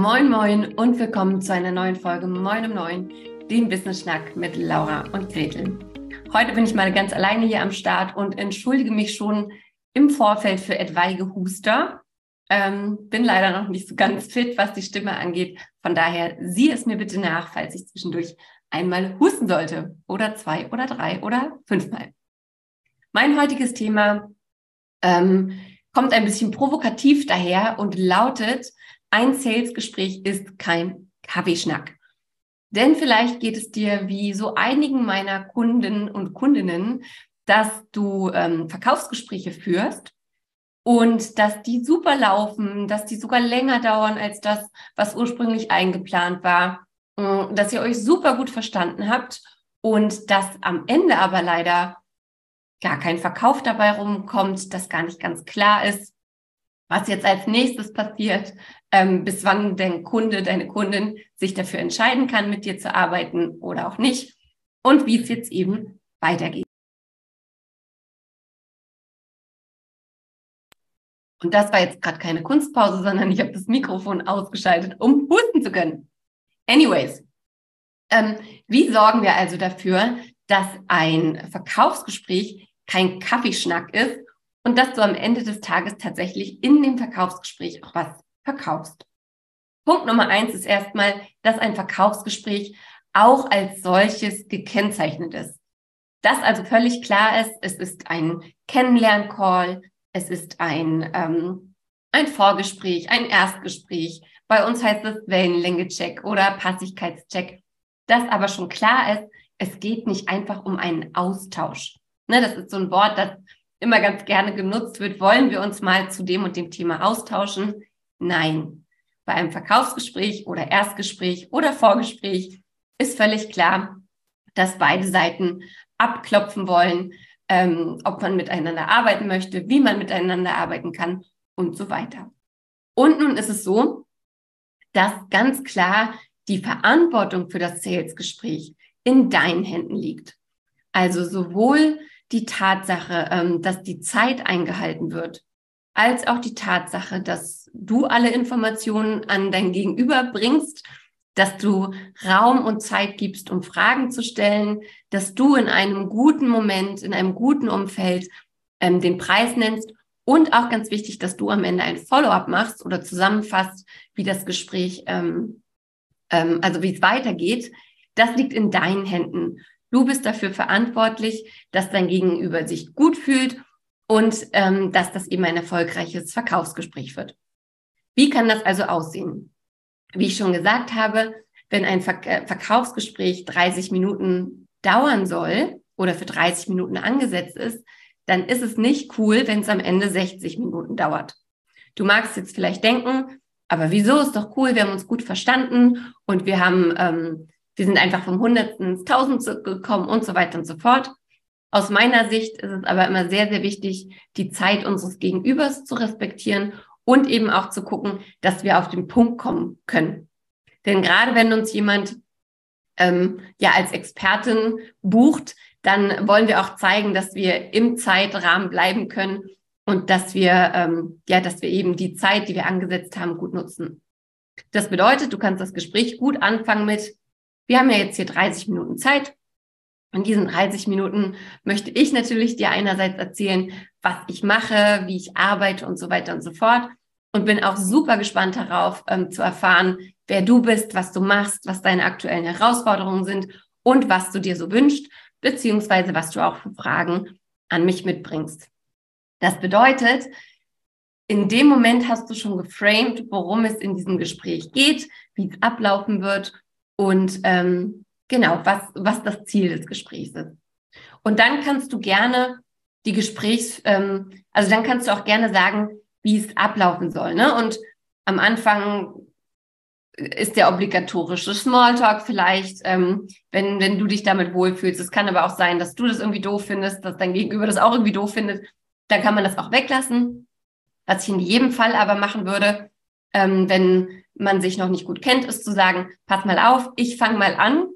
Moin Moin und willkommen zu einer neuen Folge Moin um Neun, dem Business Schnack mit Laura und Gretel. Heute bin ich mal ganz alleine hier am Start und entschuldige mich schon im Vorfeld für etwaige Huster. Ähm, bin leider noch nicht so ganz fit, was die Stimme angeht. Von daher sieh es mir bitte nach, falls ich zwischendurch einmal husten sollte. Oder zwei oder drei oder fünfmal. Mein heutiges Thema ähm, kommt ein bisschen provokativ daher und lautet, ein Sales-Gespräch ist kein Kaffeeschnack. Denn vielleicht geht es dir wie so einigen meiner Kunden und Kundinnen, dass du ähm, Verkaufsgespräche führst und dass die super laufen, dass die sogar länger dauern als das, was ursprünglich eingeplant war, äh, dass ihr euch super gut verstanden habt und dass am Ende aber leider gar kein Verkauf dabei rumkommt, dass gar nicht ganz klar ist, was jetzt als nächstes passiert, ähm, bis wann dein Kunde, deine Kundin sich dafür entscheiden kann, mit dir zu arbeiten oder auch nicht und wie es jetzt eben weitergeht. Und das war jetzt gerade keine Kunstpause, sondern ich habe das Mikrofon ausgeschaltet, um husten zu können. Anyways, ähm, wie sorgen wir also dafür, dass ein Verkaufsgespräch kein Kaffeeschnack ist und dass du am Ende des Tages tatsächlich in dem Verkaufsgespräch auch was verkaufst. Punkt Nummer eins ist erstmal, dass ein Verkaufsgespräch auch als solches gekennzeichnet ist. Dass also völlig klar ist, es ist ein Kennenlern-Call, es ist ein, ähm, ein Vorgespräch, ein Erstgespräch. Bei uns heißt es Wellenlänge-Check oder Passigkeitscheck. Dass aber schon klar ist, es geht nicht einfach um einen Austausch. Ne, das ist so ein Wort, das immer ganz gerne genutzt wird. Wollen wir uns mal zu dem und dem Thema austauschen? Nein. Bei einem Verkaufsgespräch oder Erstgespräch oder Vorgespräch ist völlig klar, dass beide Seiten abklopfen wollen, ähm, ob man miteinander arbeiten möchte, wie man miteinander arbeiten kann und so weiter. Und nun ist es so, dass ganz klar die Verantwortung für das Sales-Gespräch in deinen Händen liegt. Also sowohl die Tatsache, ähm, dass die Zeit eingehalten wird, als auch die Tatsache, dass du alle Informationen an dein Gegenüber bringst, dass du Raum und Zeit gibst, um Fragen zu stellen, dass du in einem guten Moment, in einem guten Umfeld ähm, den Preis nennst und auch ganz wichtig, dass du am Ende ein Follow-up machst oder zusammenfasst, wie das Gespräch, ähm, ähm, also wie es weitergeht. Das liegt in deinen Händen. Du bist dafür verantwortlich, dass dein Gegenüber sich gut fühlt und ähm, dass das eben ein erfolgreiches Verkaufsgespräch wird. Wie kann das also aussehen? Wie ich schon gesagt habe, wenn ein Ver äh, Verkaufsgespräch 30 Minuten dauern soll oder für 30 Minuten angesetzt ist, dann ist es nicht cool, wenn es am Ende 60 Minuten dauert. Du magst jetzt vielleicht denken, aber wieso ist doch cool, wir haben uns gut verstanden und wir haben, ähm, wir sind einfach vom Hundertsten ins Tausend gekommen und so weiter und so fort. Aus meiner Sicht ist es aber immer sehr, sehr wichtig, die Zeit unseres Gegenübers zu respektieren und eben auch zu gucken, dass wir auf den Punkt kommen können. Denn gerade wenn uns jemand ähm, ja als Expertin bucht, dann wollen wir auch zeigen, dass wir im Zeitrahmen bleiben können und dass wir ähm, ja, dass wir eben die Zeit, die wir angesetzt haben, gut nutzen. Das bedeutet, du kannst das Gespräch gut anfangen mit, wir haben ja jetzt hier 30 Minuten Zeit. In diesen 30 Minuten möchte ich natürlich dir einerseits erzählen, was ich mache, wie ich arbeite und so weiter und so fort. Und bin auch super gespannt darauf, ähm, zu erfahren, wer du bist, was du machst, was deine aktuellen Herausforderungen sind und was du dir so wünschst, beziehungsweise was du auch für Fragen an mich mitbringst. Das bedeutet, in dem Moment hast du schon geframed, worum es in diesem Gespräch geht, wie es ablaufen wird und ähm, Genau, was, was das Ziel des Gesprächs ist. Und dann kannst du gerne die Gesprächs, ähm, also dann kannst du auch gerne sagen, wie es ablaufen soll. Ne? Und am Anfang ist der obligatorische Smalltalk vielleicht, ähm, wenn, wenn du dich damit wohlfühlst. Es kann aber auch sein, dass du das irgendwie doof findest, dass dein Gegenüber das auch irgendwie doof findet. Dann kann man das auch weglassen. Was ich in jedem Fall aber machen würde, ähm, wenn man sich noch nicht gut kennt, ist zu sagen, pass mal auf, ich fange mal an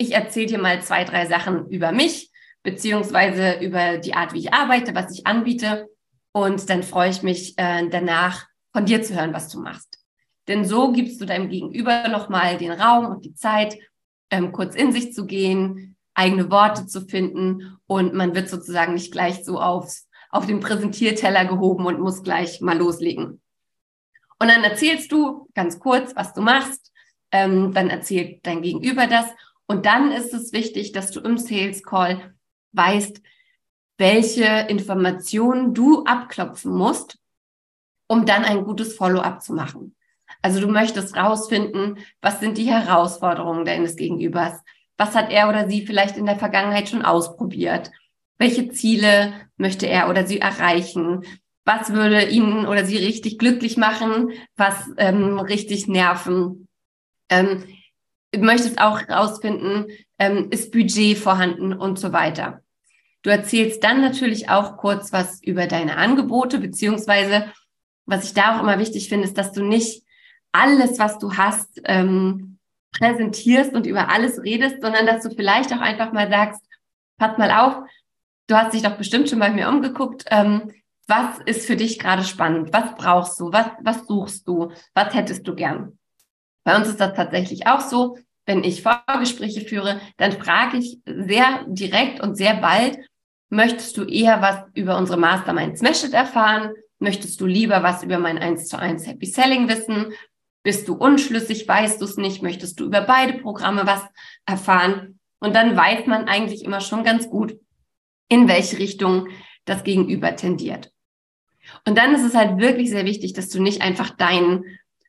ich erzähle dir mal zwei, drei Sachen über mich, beziehungsweise über die Art, wie ich arbeite, was ich anbiete. Und dann freue ich mich äh, danach, von dir zu hören, was du machst. Denn so gibst du deinem Gegenüber nochmal den Raum und die Zeit, ähm, kurz in sich zu gehen, eigene Worte zu finden und man wird sozusagen nicht gleich so aufs, auf den Präsentierteller gehoben und muss gleich mal loslegen. Und dann erzählst du ganz kurz, was du machst, ähm, dann erzählt dein Gegenüber das und dann ist es wichtig, dass du im Sales Call weißt, welche Informationen du abklopfen musst, um dann ein gutes Follow-up zu machen. Also du möchtest rausfinden, was sind die Herausforderungen deines Gegenübers? Was hat er oder sie vielleicht in der Vergangenheit schon ausprobiert? Welche Ziele möchte er oder sie erreichen? Was würde ihn oder sie richtig glücklich machen? Was ähm, richtig nerven? Ähm, möchtest auch herausfinden, ähm, ist Budget vorhanden und so weiter. Du erzählst dann natürlich auch kurz was über deine Angebote, beziehungsweise was ich da auch immer wichtig finde, ist, dass du nicht alles, was du hast, ähm, präsentierst und über alles redest, sondern dass du vielleicht auch einfach mal sagst, pass mal auf, du hast dich doch bestimmt schon bei mir umgeguckt, ähm, was ist für dich gerade spannend? Was brauchst du? Was, was suchst du? Was hättest du gern? Bei uns ist das tatsächlich auch so. Wenn ich Vorgespräche führe, dann frage ich sehr direkt und sehr bald, möchtest du eher was über unsere Mastermind Smash erfahren? Möchtest du lieber was über mein 1 zu 1 Happy Selling wissen? Bist du unschlüssig? Weißt du es nicht? Möchtest du über beide Programme was erfahren? Und dann weiß man eigentlich immer schon ganz gut, in welche Richtung das Gegenüber tendiert. Und dann ist es halt wirklich sehr wichtig, dass du nicht einfach deinen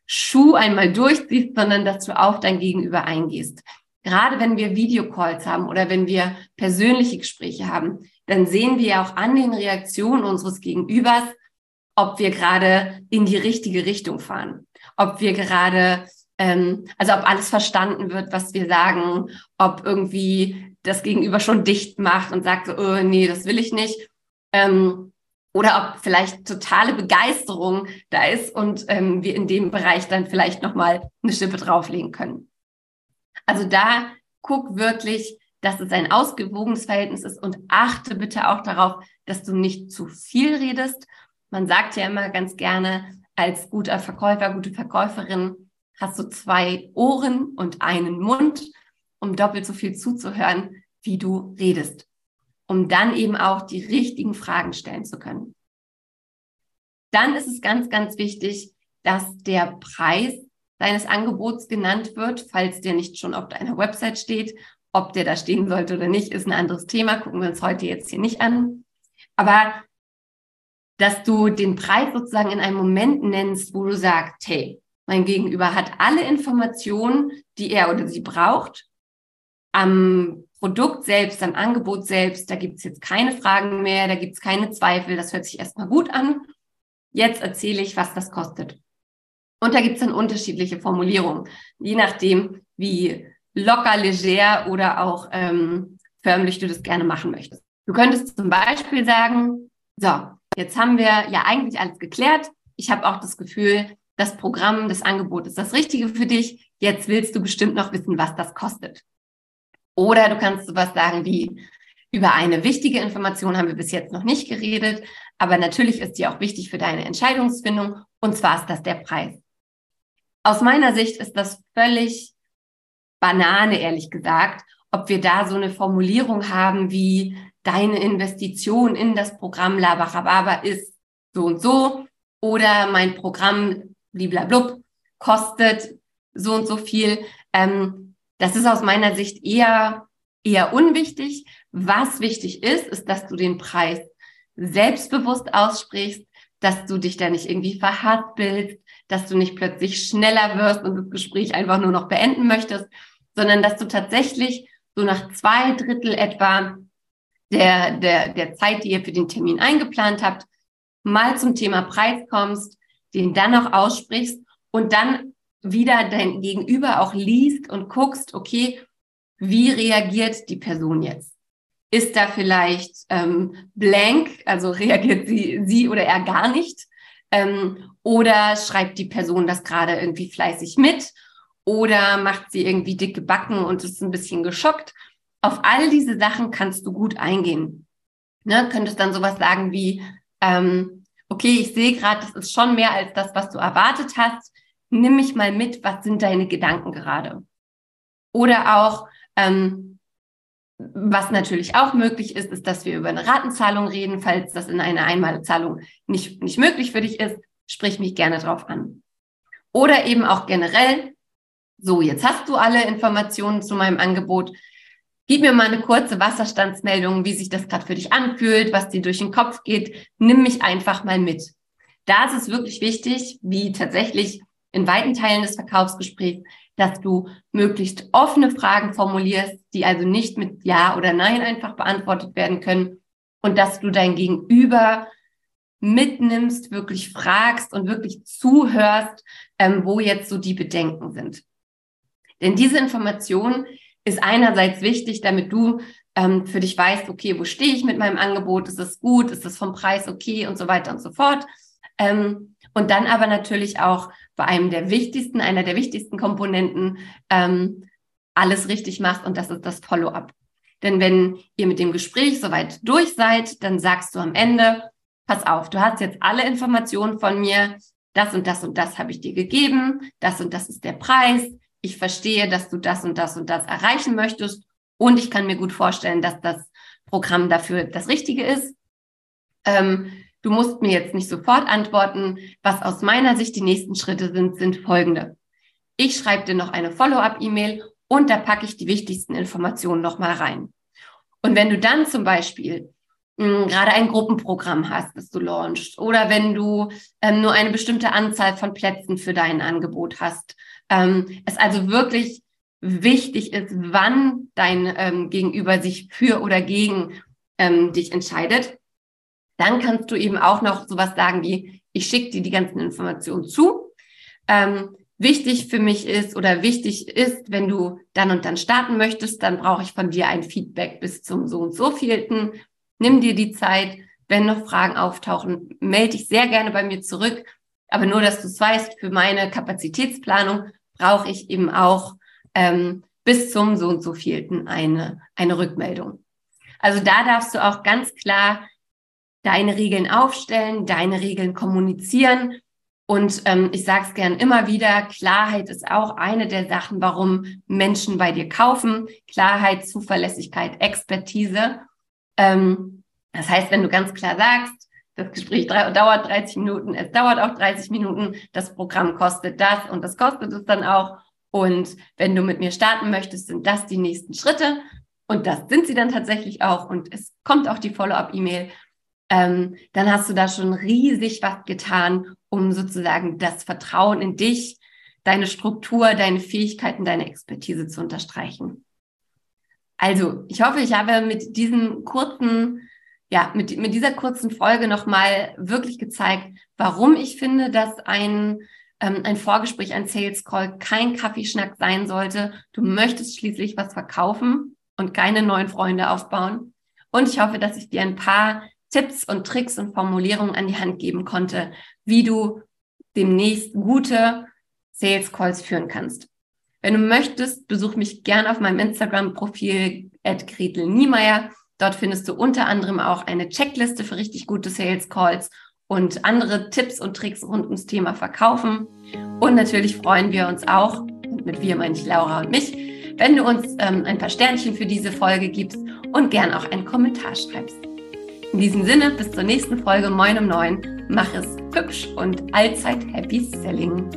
Schuh einmal durchziehst, sondern dass du auf dein Gegenüber eingehst. Gerade wenn wir Videocalls haben oder wenn wir persönliche Gespräche haben, dann sehen wir ja auch an den Reaktionen unseres Gegenübers, ob wir gerade in die richtige Richtung fahren, ob wir gerade, ähm, also ob alles verstanden wird, was wir sagen, ob irgendwie das Gegenüber schon dicht macht und sagt so, oh, nee, das will ich nicht. Ähm, oder ob vielleicht totale Begeisterung da ist und ähm, wir in dem Bereich dann vielleicht nochmal eine Schippe drauflegen können. Also da guck wirklich, dass es ein ausgewogenes Verhältnis ist und achte bitte auch darauf, dass du nicht zu viel redest. Man sagt ja immer ganz gerne, als guter Verkäufer, gute Verkäuferin hast du zwei Ohren und einen Mund, um doppelt so viel zuzuhören, wie du redest, um dann eben auch die richtigen Fragen stellen zu können. Dann ist es ganz, ganz wichtig, dass der Preis deines Angebots genannt wird, falls der nicht schon auf deiner Website steht ob der da stehen sollte oder nicht, ist ein anderes Thema. Gucken wir uns heute jetzt hier nicht an. Aber dass du den Preis sozusagen in einem Moment nennst, wo du sagst, hey, mein Gegenüber hat alle Informationen, die er oder sie braucht. Am Produkt selbst, am Angebot selbst, da gibt es jetzt keine Fragen mehr, da gibt es keine Zweifel, das hört sich erstmal gut an. Jetzt erzähle ich, was das kostet. Und da gibt es dann unterschiedliche Formulierungen, je nachdem, wie locker, leger oder auch ähm, förmlich du das gerne machen möchtest. Du könntest zum Beispiel sagen, so, jetzt haben wir ja eigentlich alles geklärt. Ich habe auch das Gefühl, das Programm, das Angebot ist das Richtige für dich. Jetzt willst du bestimmt noch wissen, was das kostet. Oder du kannst sowas sagen wie, über eine wichtige Information haben wir bis jetzt noch nicht geredet, aber natürlich ist die auch wichtig für deine Entscheidungsfindung und zwar ist das der Preis. Aus meiner Sicht ist das völlig Banane, ehrlich gesagt, ob wir da so eine Formulierung haben wie deine Investition in das Programm Labarababa ist so und so oder mein Programm bliblablub kostet so und so viel. Ähm, das ist aus meiner Sicht eher, eher unwichtig. Was wichtig ist, ist, dass du den Preis selbstbewusst aussprichst, dass du dich da nicht irgendwie verhaspelst, dass du nicht plötzlich schneller wirst und das Gespräch einfach nur noch beenden möchtest, sondern dass du tatsächlich so nach zwei Drittel etwa der, der, der Zeit, die ihr für den Termin eingeplant habt, mal zum Thema Preis kommst, den dann auch aussprichst und dann wieder dein Gegenüber auch liest und guckst, okay, wie reagiert die Person jetzt? Ist da vielleicht ähm, blank, also reagiert sie, sie oder er gar nicht? Ähm, oder schreibt die Person das gerade irgendwie fleißig mit oder macht sie irgendwie dicke Backen und ist ein bisschen geschockt. Auf all diese Sachen kannst du gut eingehen. Ne? Könntest dann sowas sagen wie, ähm, okay, ich sehe gerade, das ist schon mehr als das, was du erwartet hast. Nimm mich mal mit, was sind deine Gedanken gerade? Oder auch, ähm, was natürlich auch möglich ist, ist, dass wir über eine Ratenzahlung reden. Falls das in einer Einmalzahlung nicht, nicht möglich für dich ist, sprich mich gerne drauf an. Oder eben auch generell, so, jetzt hast du alle Informationen zu meinem Angebot. Gib mir mal eine kurze Wasserstandsmeldung, wie sich das gerade für dich anfühlt, was dir durch den Kopf geht. Nimm mich einfach mal mit. Da ist es wirklich wichtig, wie tatsächlich in weiten Teilen des Verkaufsgesprächs, dass du möglichst offene Fragen formulierst, die also nicht mit Ja oder Nein einfach beantwortet werden können und dass du dein Gegenüber mitnimmst, wirklich fragst und wirklich zuhörst, ähm, wo jetzt so die Bedenken sind. Denn diese Information ist einerseits wichtig, damit du ähm, für dich weißt, okay, wo stehe ich mit meinem Angebot? Ist es gut? Ist es vom Preis okay? Und so weiter und so fort. Ähm, und dann aber natürlich auch bei einem der wichtigsten, einer der wichtigsten Komponenten, ähm, alles richtig machst und das ist das Follow-up. Denn wenn ihr mit dem Gespräch soweit durch seid, dann sagst du am Ende, pass auf, du hast jetzt alle Informationen von mir, das und das und das habe ich dir gegeben, das und das ist der Preis, ich verstehe, dass du das und das und das erreichen möchtest und ich kann mir gut vorstellen, dass das Programm dafür das Richtige ist. Ähm, Du musst mir jetzt nicht sofort antworten. Was aus meiner Sicht die nächsten Schritte sind, sind folgende. Ich schreibe dir noch eine Follow-up-E-Mail und da packe ich die wichtigsten Informationen nochmal rein. Und wenn du dann zum Beispiel hm, gerade ein Gruppenprogramm hast, das du launchst, oder wenn du ähm, nur eine bestimmte Anzahl von Plätzen für dein Angebot hast, ähm, es also wirklich wichtig ist, wann dein ähm, Gegenüber sich für oder gegen ähm, dich entscheidet, dann kannst du eben auch noch sowas sagen wie, ich schicke dir die ganzen Informationen zu. Ähm, wichtig für mich ist oder wichtig ist, wenn du dann und dann starten möchtest, dann brauche ich von dir ein Feedback bis zum so und so vielten. Nimm dir die Zeit. Wenn noch Fragen auftauchen, melde dich sehr gerne bei mir zurück. Aber nur, dass du es weißt, für meine Kapazitätsplanung brauche ich eben auch ähm, bis zum so und so vielten eine, eine Rückmeldung. Also da darfst du auch ganz klar deine Regeln aufstellen, deine Regeln kommunizieren. Und ähm, ich sage es gern immer wieder, Klarheit ist auch eine der Sachen, warum Menschen bei dir kaufen. Klarheit, Zuverlässigkeit, Expertise. Ähm, das heißt, wenn du ganz klar sagst, das Gespräch dauert 30 Minuten, es dauert auch 30 Minuten, das Programm kostet das und das kostet es dann auch. Und wenn du mit mir starten möchtest, sind das die nächsten Schritte. Und das sind sie dann tatsächlich auch. Und es kommt auch die Follow-up-E-Mail ähm, dann hast du da schon riesig was getan, um sozusagen das Vertrauen in dich, deine Struktur, deine Fähigkeiten, deine Expertise zu unterstreichen. Also, ich hoffe, ich habe mit diesem kurzen, ja, mit, mit dieser kurzen Folge nochmal wirklich gezeigt, warum ich finde, dass ein, ähm, ein Vorgespräch, ein Sales Call kein Kaffeeschnack sein sollte. Du möchtest schließlich was verkaufen und keine neuen Freunde aufbauen. Und ich hoffe, dass ich dir ein paar Tipps und Tricks und Formulierungen an die Hand geben konnte, wie du demnächst gute Sales Calls führen kannst. Wenn du möchtest, besuch mich gern auf meinem Instagram-Profil at Gretel Niemeyer. Dort findest du unter anderem auch eine Checkliste für richtig gute Sales Calls und andere Tipps und Tricks rund ums Thema Verkaufen. Und natürlich freuen wir uns auch, mit wir meine ich Laura und mich, wenn du uns ähm, ein paar Sternchen für diese Folge gibst und gern auch einen Kommentar schreibst. In diesem Sinne, bis zur nächsten Folge Moin um 9. Mach es hübsch und allzeit Happy Selling.